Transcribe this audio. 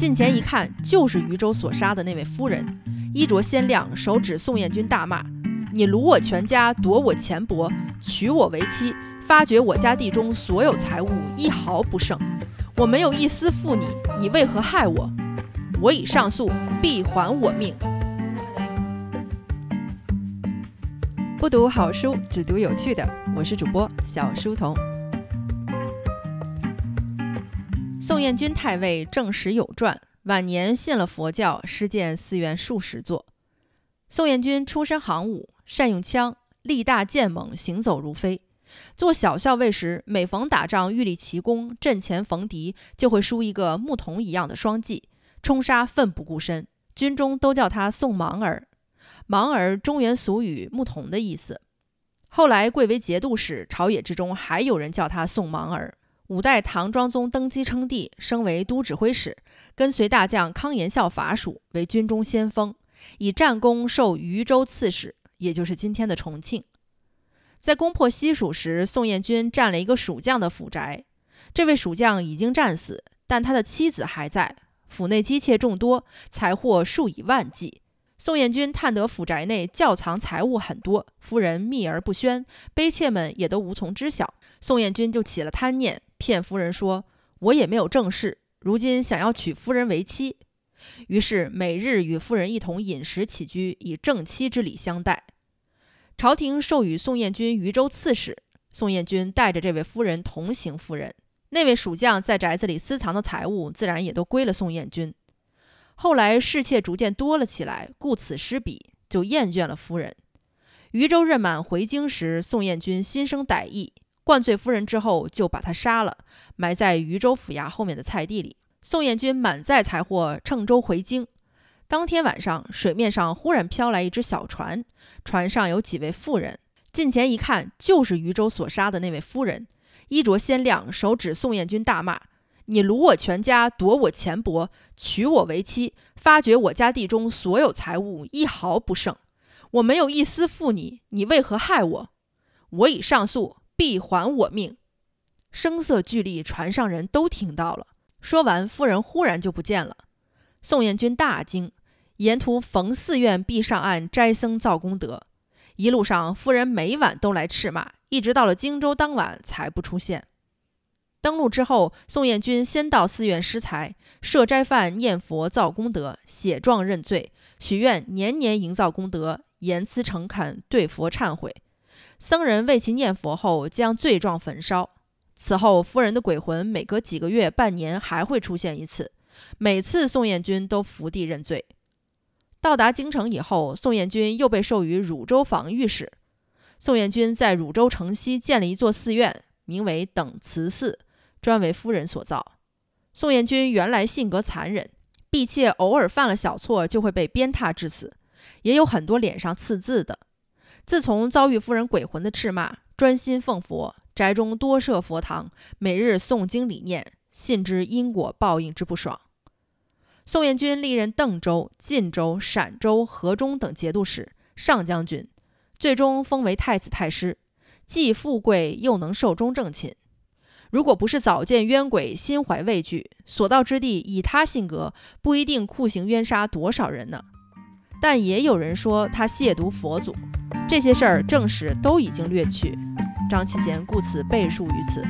近前一看，就是渝州所杀的那位夫人，衣着鲜亮，手指宋彦军大骂：“你掳我全家，夺我钱帛，娶我为妻，发掘我家地中所有财物，一毫不剩。我没有一丝负你，你为何害我？我已上诉，必还我命。”不读好书，只读有趣的。我是主播小书童。宋彦军太尉正史有传，晚年信了佛教，施建寺院数十座。宋彦军出身行伍，善用枪，力大剑猛，行走如飞。做小校尉时，每逢打仗，欲立奇功，阵前逢敌，就会梳一个牧童一样的双髻，冲杀，奋不顾身。军中都叫他宋盲儿。盲儿，中原俗语“牧童”的意思。后来贵为节度使，朝野之中还有人叫他宋盲儿。五代唐庄宗登基称帝，升为都指挥使，跟随大将康延孝伐蜀，为军中先锋，以战功授渝州刺史，也就是今天的重庆。在攻破西蜀时，宋彦军占了一个蜀将的府宅。这位蜀将已经战死，但他的妻子还在，府内姬妾众多，财货数以万计。宋彦军探得府宅内窖藏财物很多，夫人秘而不宣，卑妾们也都无从知晓。宋彦军就起了贪念。骗夫人说：“我也没有正事，如今想要娶夫人为妻。”于是每日与夫人一同饮食起居，以正妻之礼相待。朝廷授予宋彦军渝州刺史，宋彦军带着这位夫人同行。夫人那位蜀将在宅子里私藏的财物，自然也都归了宋彦军。后来侍妾逐渐多了起来，顾此失彼，就厌倦了夫人。渝州任满回京时，宋彦军心生歹意。灌醉夫人之后，就把她杀了，埋在渝州府衙后面的菜地里。宋彦军满载财货乘舟回京。当天晚上，水面上忽然飘来一只小船，船上有几位妇人。近前一看，就是渝州所杀的那位夫人，衣着鲜亮，手指宋彦军大骂：“你掳我全家，夺我钱帛，娶我为妻，发掘我家地中所有财物，一毫不剩。我没有一丝负你，你为何害我？我已上诉。”必还我命！声色俱厉，船上人都听到了。说完，夫人忽然就不见了。宋彦军大惊，沿途逢寺院必上岸斋僧造功德。一路上，夫人每晚都来斥骂，一直到了荆州当晚才不出现。登陆之后，宋彦军先到寺院施财，设斋饭念佛造功德，写状认罪，许愿年年营造功德，言辞诚恳，对佛忏悔。僧人为其念佛后，将罪状焚烧。此后，夫人的鬼魂每隔几个月、半年还会出现一次，每次宋彦军都伏地认罪。到达京城以后，宋彦军又被授予汝州防御使。宋彦军在汝州城西建了一座寺院，名为等慈寺，专为夫人所造。宋彦军原来性格残忍，婢妾偶尔犯了小错就会被鞭挞致死，也有很多脸上刺字的。自从遭遇夫人鬼魂的斥骂，专心奉佛，宅中多设佛堂，每日诵经理念，信之因果报应之不爽。宋彦军历任邓州、晋州、陕州、河中等节度使、上将军，最终封为太子太师，既富贵又能寿终正寝。如果不是早见冤鬼，心怀畏惧，所到之地，以他性格，不一定酷刑冤杀多少人呢。但也有人说他亵渎佛祖。这些事儿，证实都已经略去，张其贤故此背述于此。